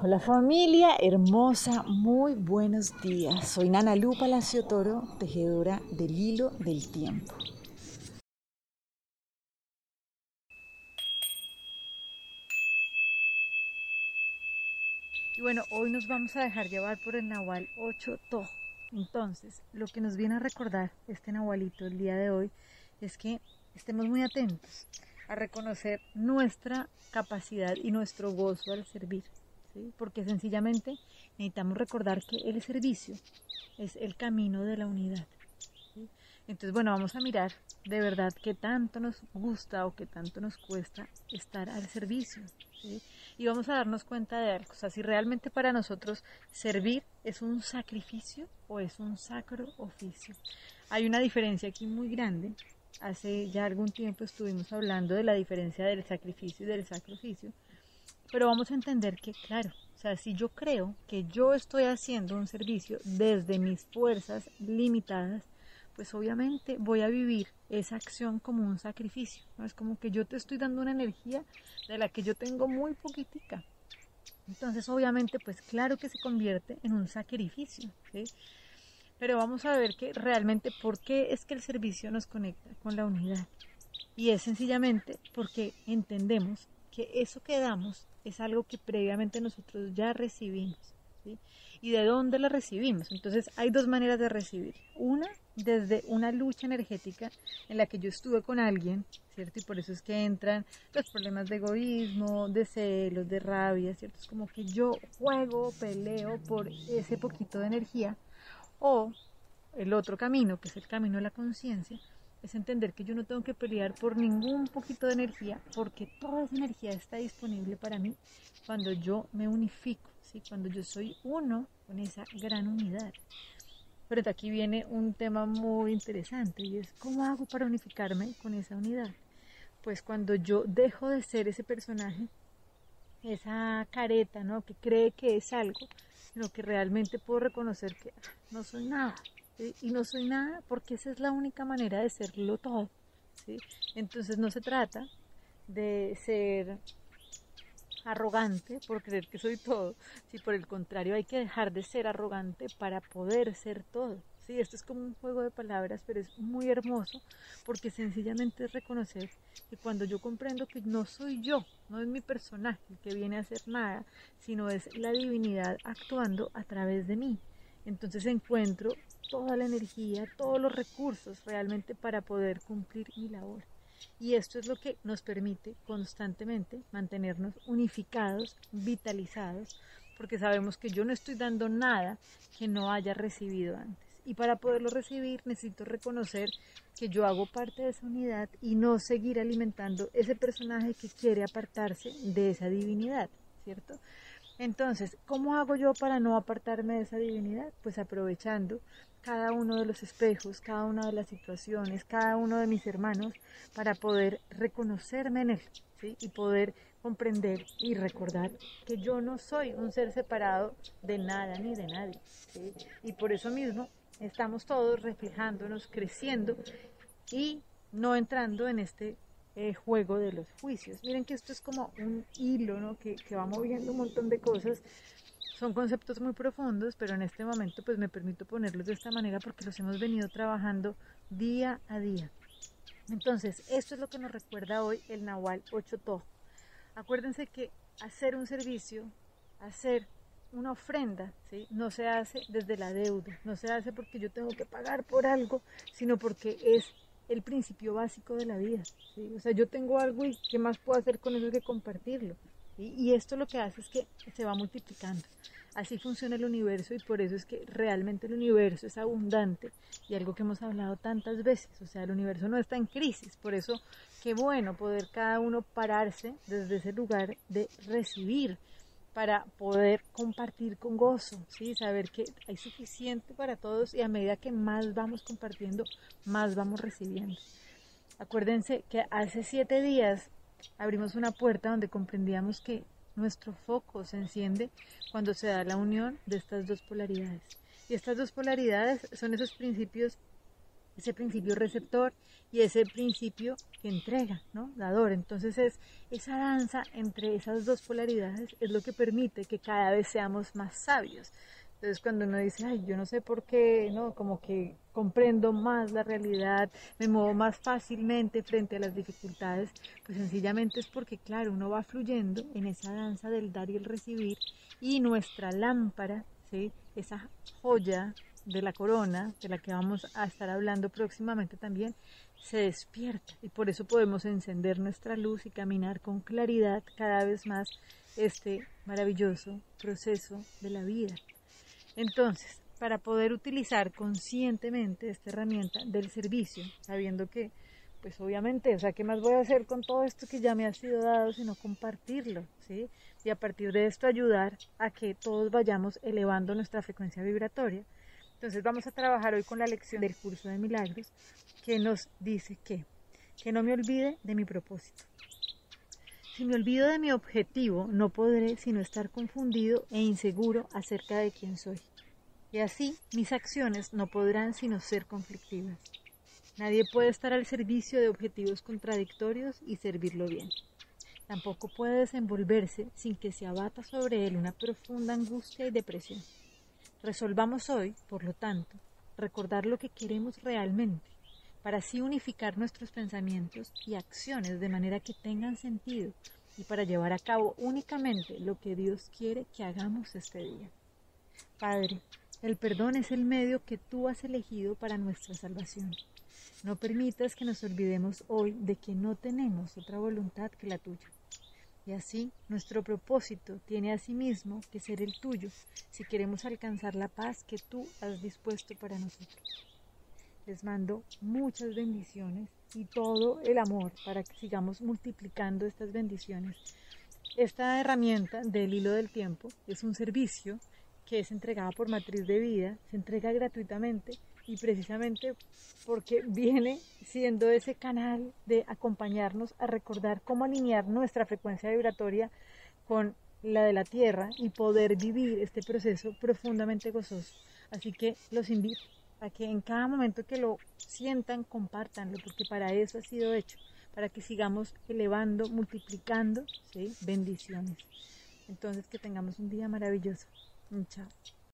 Hola familia hermosa, muy buenos días. Soy Nana Lu Palacio Toro, tejedora del hilo del tiempo. Y bueno, hoy nos vamos a dejar llevar por el Nahual 8 To. Entonces, lo que nos viene a recordar este Nahualito el día de hoy es que estemos muy atentos a reconocer nuestra capacidad y nuestro gozo al servir porque sencillamente necesitamos recordar que el servicio es el camino de la unidad. Entonces, bueno, vamos a mirar de verdad qué tanto nos gusta o qué tanto nos cuesta estar al servicio. Y vamos a darnos cuenta de algo, o sea, si realmente para nosotros servir es un sacrificio o es un sacro oficio. Hay una diferencia aquí muy grande. Hace ya algún tiempo estuvimos hablando de la diferencia del sacrificio y del sacrificio pero vamos a entender que, claro, o sea, si yo creo que yo estoy haciendo un servicio desde mis fuerzas limitadas, pues obviamente voy a vivir esa acción como un sacrificio. ¿no? Es como que yo te estoy dando una energía de la que yo tengo muy poquitica. Entonces, obviamente, pues claro que se convierte en un sacrificio. ¿sí? Pero vamos a ver que realmente por qué es que el servicio nos conecta con la unidad. Y es sencillamente porque entendemos que eso que damos es algo que previamente nosotros ya recibimos. ¿Y de dónde la recibimos? Entonces hay dos maneras de recibir. Una, desde una lucha energética en la que yo estuve con alguien, ¿cierto? Y por eso es que entran los problemas de egoísmo, de celos, de rabia, ¿cierto? Es como que yo juego, peleo por ese poquito de energía. O el otro camino, que es el camino de la conciencia, es entender que yo no tengo que pelear por ningún poquito de energía, porque toda esa energía está disponible para mí cuando yo me unifico, ¿sí? cuando yo soy uno con esa gran unidad. Pero aquí viene un tema muy interesante y es cómo hago para unificarme con esa unidad. Pues cuando yo dejo de ser ese personaje, esa careta, ¿no? Que cree que es algo, sino que realmente puedo reconocer que no soy nada, y no soy nada porque esa es la única manera de serlo todo. ¿sí? Entonces no se trata de ser arrogante por creer que soy todo, si por el contrario hay que dejar de ser arrogante para poder ser todo. Sí, esto es como un juego de palabras, pero es muy hermoso porque sencillamente es reconocer que cuando yo comprendo que no soy yo, no es mi personaje que viene a hacer nada, sino es la divinidad actuando a través de mí. Entonces encuentro toda la energía, todos los recursos realmente para poder cumplir mi labor. Y esto es lo que nos permite constantemente mantenernos unificados, vitalizados, porque sabemos que yo no estoy dando nada que no haya recibido antes. Y para poderlo recibir necesito reconocer que yo hago parte de esa unidad y no seguir alimentando ese personaje que quiere apartarse de esa divinidad, ¿cierto? Entonces, ¿cómo hago yo para no apartarme de esa divinidad? Pues aprovechando cada uno de los espejos, cada una de las situaciones, cada uno de mis hermanos, para poder reconocerme en él ¿sí? y poder comprender y recordar que yo no soy un ser separado de nada ni de nadie. ¿sí? Y por eso mismo estamos todos reflejándonos, creciendo y no entrando en este eh, juego de los juicios. Miren que esto es como un hilo ¿no? que, que va moviendo un montón de cosas. Son conceptos muy profundos, pero en este momento pues me permito ponerlos de esta manera porque los hemos venido trabajando día a día. Entonces, esto es lo que nos recuerda hoy el Nahual 8 To. Acuérdense que hacer un servicio, hacer una ofrenda, ¿sí? no se hace desde la deuda, no se hace porque yo tengo que pagar por algo, sino porque es el principio básico de la vida. O sea, yo tengo algo y ¿qué más puedo hacer con eso que compartirlo? Y esto lo que hace es que se va multiplicando. Así funciona el universo y por eso es que realmente el universo es abundante y algo que hemos hablado tantas veces. O sea, el universo no está en crisis. Por eso, qué bueno poder cada uno pararse desde ese lugar de recibir para poder compartir con gozo, ¿sí? saber que hay suficiente para todos y a medida que más vamos compartiendo, más vamos recibiendo. Acuérdense que hace siete días abrimos una puerta donde comprendíamos que nuestro foco se enciende cuando se da la unión de estas dos polaridades. Y estas dos polaridades son esos principios ese principio receptor y ese principio que entrega, ¿no? Dador. Entonces es esa danza entre esas dos polaridades es lo que permite que cada vez seamos más sabios. Entonces cuando uno dice, ay, yo no sé por qué, ¿no? Como que comprendo más la realidad, me muevo más fácilmente frente a las dificultades, pues sencillamente es porque, claro, uno va fluyendo en esa danza del dar y el recibir y nuestra lámpara, ¿sí? Esa joya de la corona, de la que vamos a estar hablando próximamente también, se despierta y por eso podemos encender nuestra luz y caminar con claridad cada vez más este maravilloso proceso de la vida. Entonces, para poder utilizar conscientemente esta herramienta del servicio, sabiendo que, pues obviamente, o sea, ¿qué más voy a hacer con todo esto que ya me ha sido dado sino compartirlo, ¿sí? Y a partir de esto ayudar a que todos vayamos elevando nuestra frecuencia vibratoria. Entonces vamos a trabajar hoy con la lección del curso de milagros que nos dice que, que no me olvide de mi propósito. Si me olvido de mi objetivo, no podré sino estar confundido e inseguro acerca de quién soy. Y así mis acciones no podrán sino ser conflictivas. Nadie puede estar al servicio de objetivos contradictorios y servirlo bien. Tampoco puede desenvolverse sin que se abata sobre él una profunda angustia y depresión. Resolvamos hoy, por lo tanto, recordar lo que queremos realmente, para así unificar nuestros pensamientos y acciones de manera que tengan sentido y para llevar a cabo únicamente lo que Dios quiere que hagamos este día. Padre, el perdón es el medio que tú has elegido para nuestra salvación. No permitas que nos olvidemos hoy de que no tenemos otra voluntad que la tuya. Y así nuestro propósito tiene asimismo que ser el tuyo si queremos alcanzar la paz que tú has dispuesto para nosotros. Les mando muchas bendiciones y todo el amor para que sigamos multiplicando estas bendiciones. Esta herramienta del hilo del tiempo es un servicio que es entregada por Matriz de Vida, se entrega gratuitamente y precisamente porque viene siendo ese canal de acompañarnos a recordar cómo alinear nuestra frecuencia vibratoria con la de la Tierra y poder vivir este proceso profundamente gozoso. Así que los invito a que en cada momento que lo sientan, compártanlo, porque para eso ha sido hecho, para que sigamos elevando, multiplicando bendiciones. Entonces, que tengamos un día maravilloso. Chao.